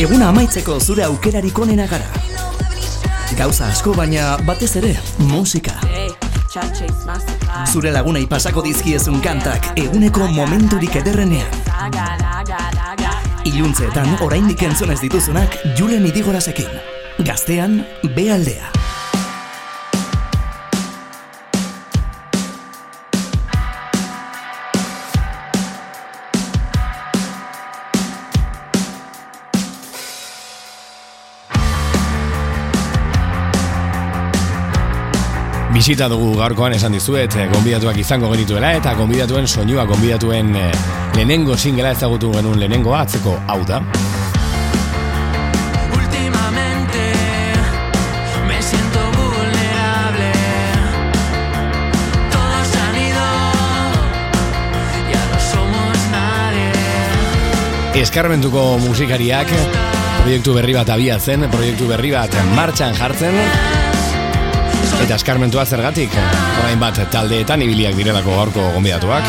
Eguna amaitzeko zure aukerarik onena gara. Gauza asko baina batez ere musika. Zure lagunei pasako dizkiezun kantak eguneko momenturik ederrenean. Iluntzeetan oraindik entzun ez dituzunak Julen Idigorasekin. Gaztean, B Bisita dugu gaurkoan esan dizuet, eh, gonbidatuak izango genituela eta gonbidatuen soinua, gonbidatuen eh, lehenengo singela ezagutu genuen lehenengo atzeko. Hau da. Eskarmentuko musikariak proiektu berri bat abiatzen, proiektu berri bat martxan jartzen eta eskarmentua zergatik orain bat taldeetan ibiliak direlako gaurko gonbidatuak.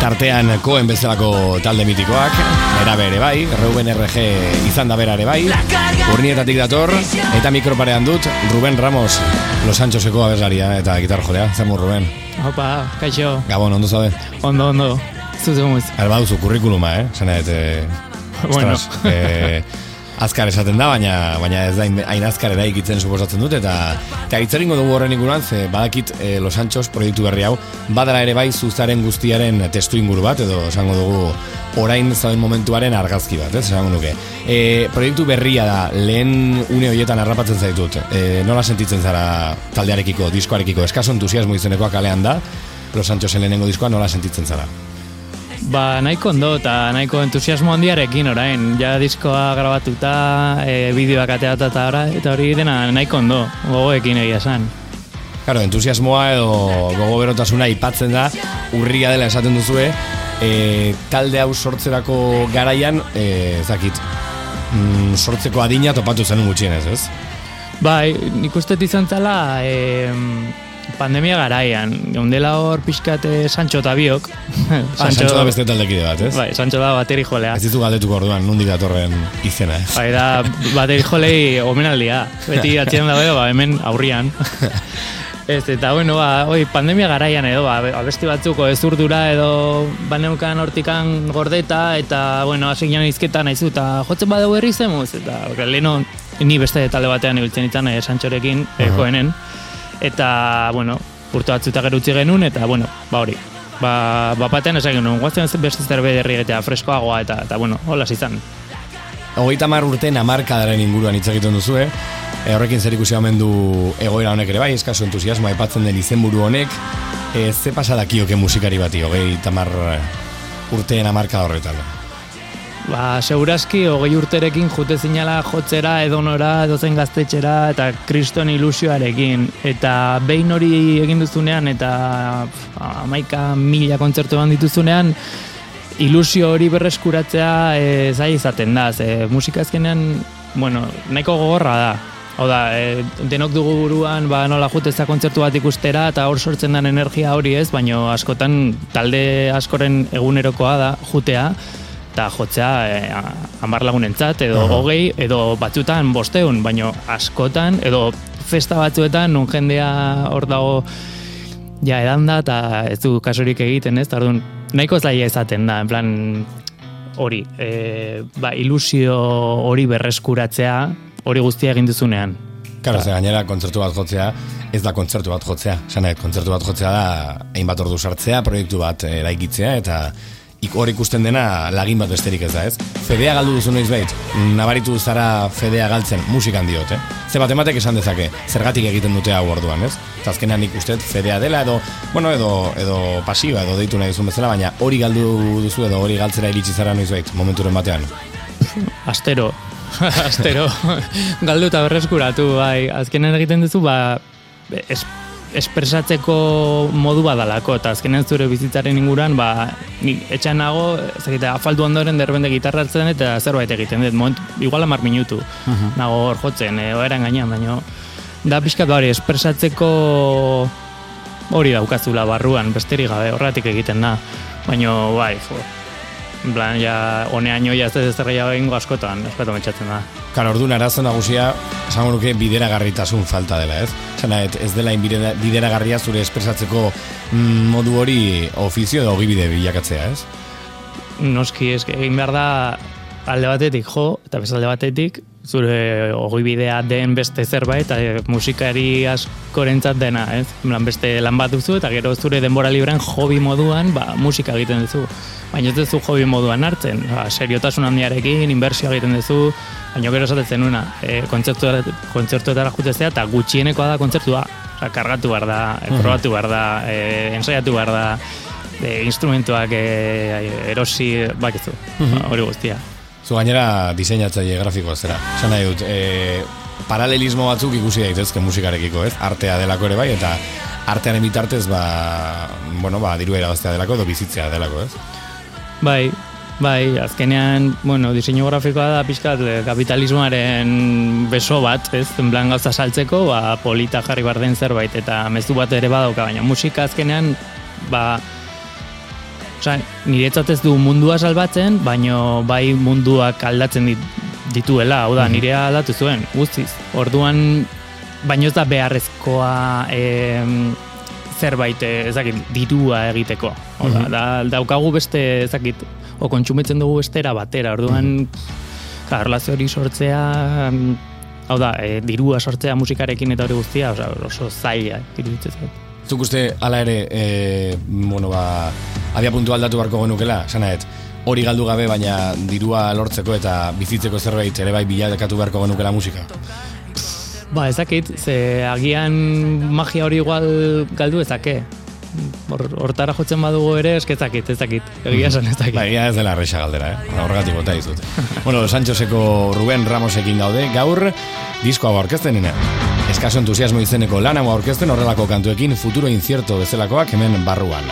Tartean koen bezalako talde mitikoak, erabe ere bai, Ruben RG izan da bera ere bai, urnietatik dator, eta mikroparean dut, Ruben Ramos, Los Sanchoseko abeslaria eta gitar jolea, zemu Ruben. Opa, kaixo, Gabon, ondo zaude? ondo, ondo, zuzu muz. Alba duzu kurrikuluma, eh? Zena, et, Bueno. eh, azkar esaten da, baina baina ez da hain- azkar eraikitzen suposatzen dut, eta eta itzeringo dugu horren inguruan, ze badakit eh, Los Anchos proiektu berri hau, badala ere bai zuzaren guztiaren testu inguru bat, edo esango dugu orain zauden momentuaren argazki bat, ez, esango nuke. E, proiektu berria da, lehen une horietan harrapatzen zaitut, e, nola sentitzen zara taldearekiko, diskoarekiko, eskaso entusiasmo izenekoa kalean da, Los Anchosen lehenengo diskoa nola sentitzen zara? Ba, nahiko ondo eta nahiko entusiasmo handiarekin orain, ja diskoa grabatuta, e, bideoak ateata eta ora, eta hori dena nahiko ondo, gogoekin egia esan. Claro, entusiasmoa edo gogo berotasuna ipatzen da, urria dela esaten duzue, e, talde hau sortzerako garaian, e, zakit, mm, sortzeko adina topatu zen gutxienez, ez? Bai, nik uste izan zala, e, pandemia garaian, geundela hor pixkate Sancho eta biok. Ah, Sancho da beste taldekide bat, ez? Bai, Sancho da bateri jolea. Ez ditu galdetuko orduan, nondik datorren izena, ez? Bai, da bateri jolei omenaldia. Beti atzian dago, ba, hemen aurrian. Ez, eta bueno, ba, oi, pandemia garaian edo, ba, abesti batzuko ez urdura edo baneukan hortikan gordeta, eta, bueno, hasi ginen izketan naizu, eta jotzen badau herri zemuz, eta, leheno, ni beste talde batean ibiltzen itzan, eh, Santxorekin, eh, koenen, eta, bueno, urte batzuta gero utzi genuen, eta, bueno, ba hori, ba, bapatean esan genuen, guazten beste zerbait herri eta freskoagoa, eta, eta, bueno, hola izan. Hogeita mar urte namarkadaren inguruan hitz egiten duzu, eh? E, horrekin zer ikusi du egoera honek ere bai, eskaso entusiasmoa aipatzen den izenburu honek, e, ze pasadakioke musikari bati, hogeita mar urteen amarka horretan. Ba, segurazki, hogei urterekin jute zinala jotzera edonora, edozen gaztetxera, eta kriston ilusioarekin. Eta behin hori egin duzunean, eta amaika mila kontzertu eman dituzunean, ilusio hori berreskuratzea e, zai izaten da. Ze, musika azkenean, bueno, nahiko gogorra da. Hau da, e, denok dugu buruan, ba, nola juteza kontzertu bat ikustera, eta hor sortzen den energia hori ez, baino askotan talde askoren egunerokoa da jutea, eta jotzea e, amar lagunentzat, edo Aha. hogei, edo batzutan bosteun, baino askotan, edo festa batzuetan, nun jendea hor dago ja edan da, eta ez du kasurik egiten, ez? Tardun, nahiko zaila izaten da, en plan, hori, e, ba, ilusio hori berreskuratzea, hori guztia egin duzunean. Karo, ze gainera kontzertu bat jotzea, ez da kontzertu bat jotzea. Zanet, kontzertu bat jotzea da, hainbat ordu sartzea, proiektu bat eraikitzea, eta ik hor ikusten dena lagin bat besterik ez da, ez? Fedea galdu duzu noiz behit, nabaritu zara fedea galtzen, musikan diot, eh? Ze bat ematek esan dezake, zergatik egiten dute hau orduan, ez? Nik uste fedea dela edo, bueno, edo, edo pasiba, edo deitu nahi duzun bezala, baina hori galdu duzu edo hori galtzera iritsi zara noiz behit, momenturen batean. Astero, astero, galdu eta berreskuratu, bai, azkenean egiten duzu, ba, es, espresatzeko modu badalako, eta azkenean zure bizitzaren inguran, ba, ni etxan nago, ezagite, afaldu ondoren derbende gitarra hartzen eta zerbait egiten dut, moment, igual amar minutu, nago hor jotzen, e, oeran gainean, baino, da pixkat ba, hori espresatzeko hori daukazula barruan, besterik gabe, horretik egiten da. Baina, bai, jo, en plan, ja, honeaino ja ez ez zerreia egingo askotan, askotan metxatzen da. Karo, orduan arazo nagusia, esango nuke bideragarritasun falta dela, ez? Zena, ez dela bidera- bideragarria zure espresatzeko mm, modu hori ofizio edo ogibide bilakatzea, ez? Noski, eske, egin behar da alde batetik jo, eta beste alde batetik zure ogibidea den beste zerbait, eta musikari askorentzat dena, ez? En plan, beste lan bat duzu, eta gero zure denbora librean hobi moduan, ba, musika egiten duzu. Baina ez duzu hobi moduan hartzen, ba, seriotasun handiarekin, inbertsioa egiten duzu, baina gero esaten nuena, e, kontzertuetara, kontzertuetara jutezea, eta gutxienekoa da kontzertua, Osa, kargatu behar da, e, probatu behar da, e, ensaiatu behar da, e, instrumentuak e, erosi, bakizu, ba, hori guztia. Zu gainera diseinatzaile grafikoa zera. Esan nahi dut, e, paralelismo batzuk ikusi daitezke musikarekiko, ez? Artea delako ere bai, eta artearen bitartez, ba, bueno, ba, diru erabaztea delako, edo bizitzea delako, ez? Bai, bai, azkenean, bueno, diseinu grafikoa da pixkat eh, kapitalismoaren beso bat, ez, en plan gauza saltzeko, ba, polita jarri behar den zerbait, eta mezu bat ere badauka, baina musika azkenean, ba, Osa, niretzat ez du mundua salbatzen, baino bai munduak aldatzen dit, dituela, hau da, nirea aldatu zuen, guztiz. Orduan, baino ez da beharrezkoa em, zerbait, eh, ez dakit, dirua egiteko. Hau da, da, daukagu beste, ez dakit, o kontsumitzen dugu bestera batera, orduan, ja, erlazio hori sortzea, hau da, e, dirua sortzea musikarekin eta hori guztia, oso zaila, iruditzen zait. Zuk uste, ala ere, e, bueno, ba, abia puntu aldatu beharko genukela, sanaet, hori galdu gabe, baina dirua lortzeko eta bizitzeko zerbait ere bai bilakatu beharko genukela musika. Ba, ezakit, ze agian magia hori igual galdu ezake. Hor, hortara jotzen badugu ere, esketzakit, ezakit. Egia esan ezakit. Ba, egia ez dela arrexa galdera, eh? Horregatik bota dizut. bueno, Sanchoseko Ruben Ramosekin gaude, gaur disko hau aurkeztenina. Eskaso entusiasmo izeneko lan hau aurkezten horrelako kantuekin futuro incierto bezalakoak hemen barruan.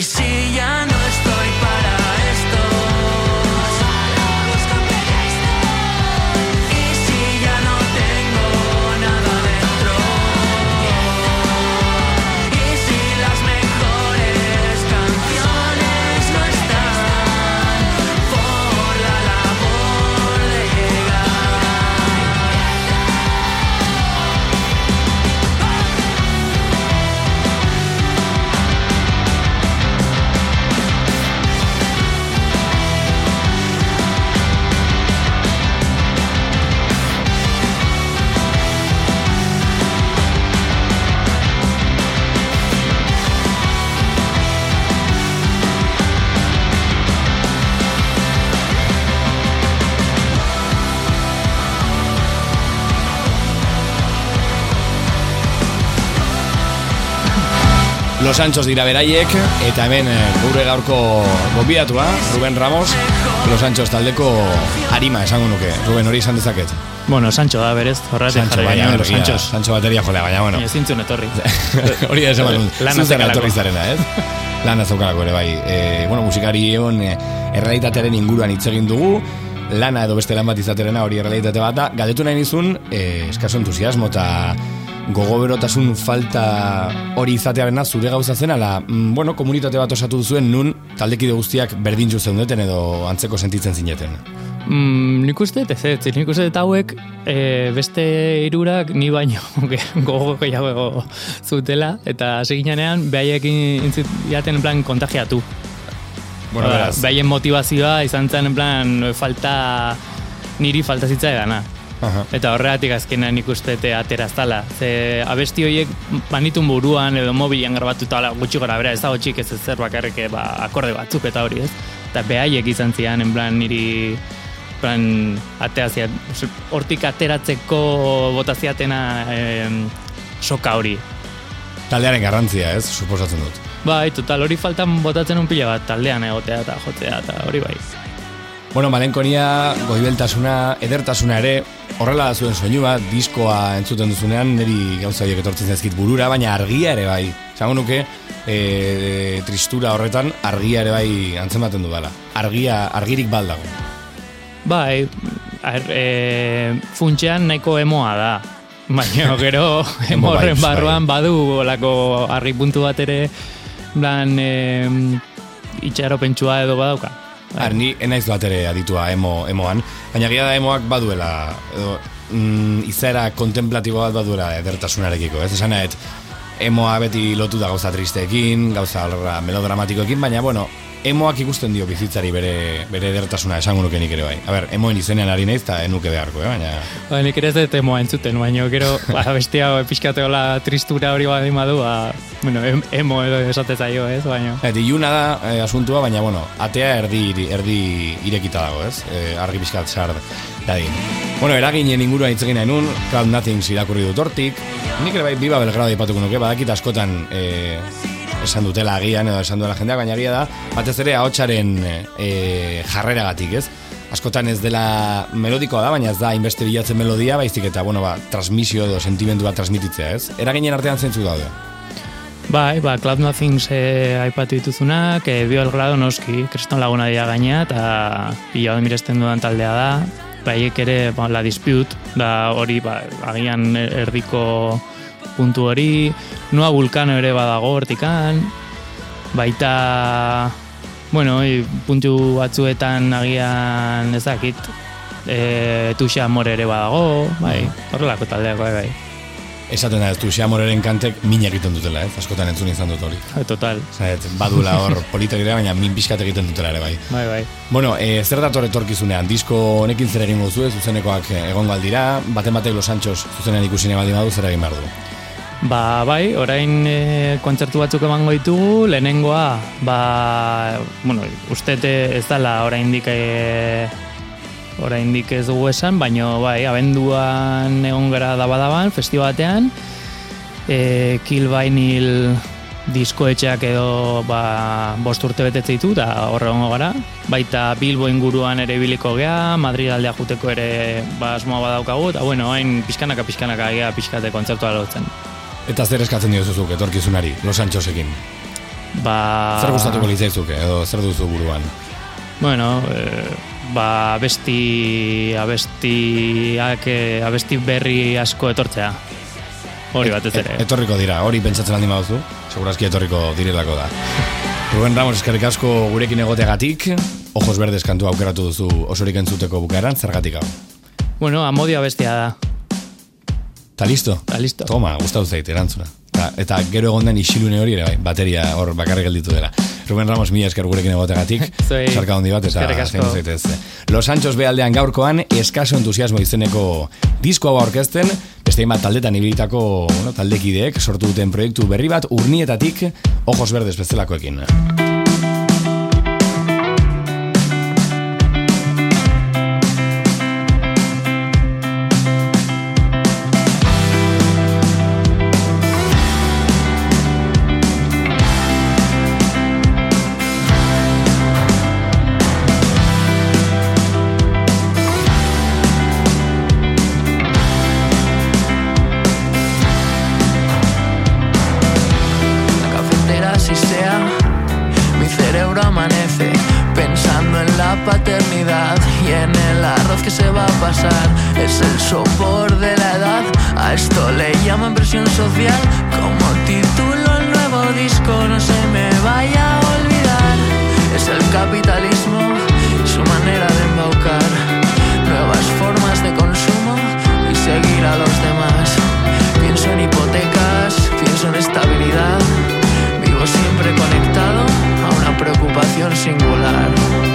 see Los Anchos dira beraiek, eta hemen eh, gure gaurko gonbidatua, Ruben Ramos, Los Anchos taldeko harima esango nuke. Ruben, hori esan dezaket. Bueno, Sancho da berez, horretik Sancho, jarri baina, los egia da. Sanchos. Sancho bateria jolea, baina, bueno. Baina zintzun etorri. hori da esan. Lana etorri zarela, ez? Lana zeukalako ere, bai. E, bueno, musikari egon e, errealitatearen inguruan hitz egin dugu, lana edo beste lan bat izaterena hori errealitate bat da, galdetu nahi nizun, e, eskaso entusiasmo eta gogoberotasun falta hori izatearena zure gauza zen, ala, mm, bueno, komunitate bat osatu duzuen nun taldekide guztiak berdin ju zeundeten edo antzeko sentitzen zineten. Mm, nik uste, dut ez ez, nik uste dut hauek e, beste irurak ni baino gogo gehiago zutela, eta seginanean behaiekin intzit jaten en plan kontagiatu. Bueno, Ba, beraz, behaien motivazioa izan zen en plan falta niri falta zitzaidana. Aha. Eta horregatik azkenean nik uste te ateraztala. Ze abesti horiek banitun buruan edo mobilen grabatuta ala gutxi gora bera ez dago txik ez zer bakarrik eh, ba, akorde batzuk eta hori ez. Eta behaiek izan zian, en plan niri plan atea ziat, hortik ateratzeko botaziatena em, soka hori. Taldearen garrantzia, ez, suposatzen dut. Bai, total, hori faltan botatzen un pila bat taldean egotea eta jotzea eta hori bai. Bueno, malenkonia, goibeltasuna, edertasuna ere, horrela da zuen soinua, diskoa entzuten duzunean, niri gauza horiek etortzen zaizkit burura, baina argia ere bai. Zango nuke, e, tristura horretan, argia ere bai antzematen du dela. Argia, argirik baldago. Bai, ar, e, funtxean nahiko emoa da. Baina gero Emo emo horren vibes, barruan badu olako argi puntu bat ere plan e, itxaropentsua edo badauka. Ar, ni enaiz bat ere aditua emo, emoan, baina gira da emoak baduela, edo, mm, izaera kontemplatibo bat baduela edertasunarekiko, ez? Esan emoa beti lotu da gauza tristeekin, gauza melodramatikoekin, baina, bueno, emoak ikusten dio bizitzari bere, bere edertasuna esango nuke nik ere bai. A ber, emoen izenean ari naiz, eta enuke beharko, eh? baina... Ba, nik ere ez dut emoa entzuten, baina gero ba, bestia pixkateola tristura hori badin badu, ba, bueno, em, emo edo esate zaio, ez, baina. Et, iluna da eh, asuntua, baina, bueno, atea erdi, erdi irekita dago, ez? Eh, argi pixkat sar dadin. Bueno, eraginen inguruan hitz egin nahi nun, Cloud Nothings irakurri dut hortik. Nik ere bai, biba belgrado ipatuko nuke, badakit askotan eh, esan dutela agian edo esan duela jendeak, baina agia da, batez ere ahotsaren eh, jarreragatik, ez? Askotan ez dela melodikoa da, baina ez da inbeste bilatzen melodia, baizik eta, bueno, ba, transmisio edo sentimendu bat transmititzea, ez? Eraginen artean zentzu daude. Bai, ba, Cloud Nothings eh, aipatu dituzunak, eh, bi Belgrado noski, kriston laguna dira gaina, eta pila bat miresten dudan taldea da, baiek ere, ba, la dispute, da hori, ba, agian erdiko puntu hori, Nua Vulcano ere badago hortikan, baita, bueno, i, puntu batzuetan agian ezakit, e, Tuxa Amore ere badago, bai, horrelako taldeak, bai, bai. Esaten da, ez du xamoreren kantek min egiten dutela, ez? Askotan entzun izan dut hori. Total, Zait, badula hor politak dira, baina min pixkat egiten dutela ere bai. bai, bai. Bueno, e, zer dator etorkizunean, disko honekin zer egingo zuen, zuzenekoak eh, egongo aldira, baten batek Los Anchos zuzenean ikusi nahi baldin badu zer egin behar du. Ba, bai, orain e, kontzertu batzuk emango ditugu, lehenengoa, ba, bueno, ustete ez dala oraindik e, oraindik ez dugu esan, baino bai, abenduan egon gara dabadaban, festibatean, e, Kill Vinyl diskoetxeak edo ba, bost urte betetze ditu, eta horre egongo gara. Baita Bilbo inguruan ere biliko gea, Madrid aldea juteko ere ba, asmoa badaukagu, eta bueno, hain pixkanaka pixkanaka gea pixkate kontzertua lotzen. Eta zer eskatzen diozuzuk etorkizunari, Los Anchosekin? Ba... Zer gustatuko litzaizuke, edo zer duzu buruan? Bueno, e, ba, abesti, abestiak, eh, abesti berri asko etortzea. Hori batez ere. Et, etorriko dira, hori pentsatzen aldin baduzu, segurazki etorriko direlako da. Ruben Ramos, eskerrik asko gurekin egoteagatik, Ojos Verdes kantu aukeratu duzu osorik entzuteko bukaeran, zergatik hau. Bueno, amodio abestia da. Ta listo? Ta listo. Toma, gustatu zait, erantzuna. Ta, eta gero egon den isilune hori ere bai, bateria hor bakarrik gelditu dela. Ruben Ramos, mila esker gurekin egotegatik, Zuei. sarka handi bat, eta zaindu zaitez. Los Anchos behaldean gaurkoan, eskaso entusiasmo izeneko disko hau aurkezten, beste hainbat taldetan ibilitako bueno, taldekideek sortu duten proiektu berri bat, urnietatik, ojos verdes bezalakoekin. A esto le llaman presión social, como título el nuevo disco, no se me vaya a olvidar. Es el capitalismo, su manera de embaucar nuevas formas de consumo y seguir a los demás. Pienso en hipotecas, pienso en estabilidad, vivo siempre conectado a una preocupación singular.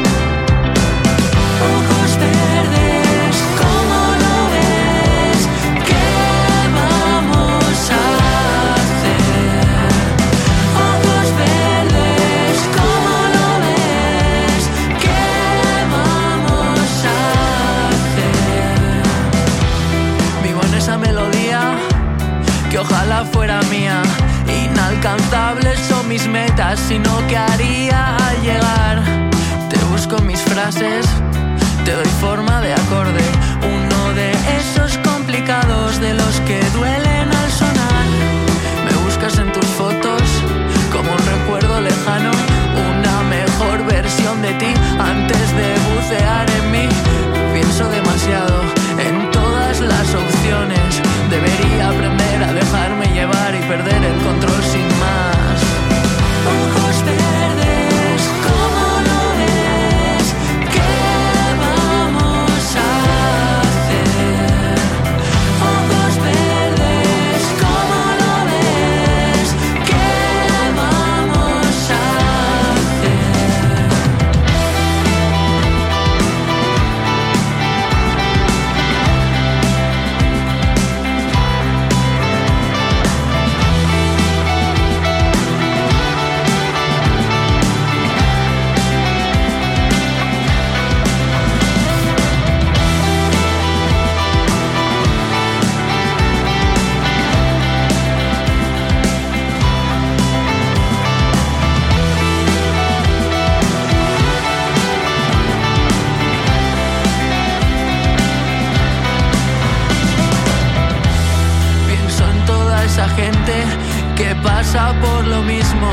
que pasa por lo mismo.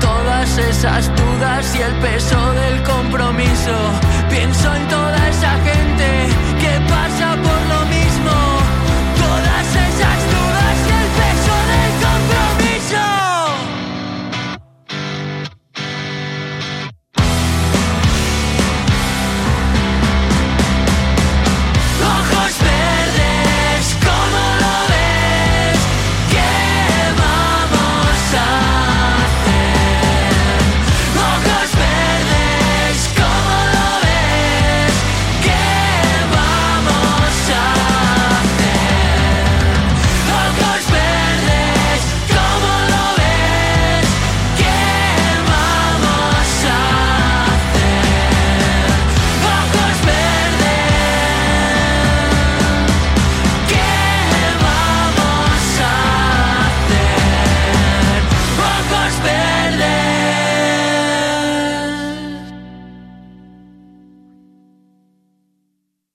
Todas esas dudas y el peso del compromiso. Pienso en toda esa gente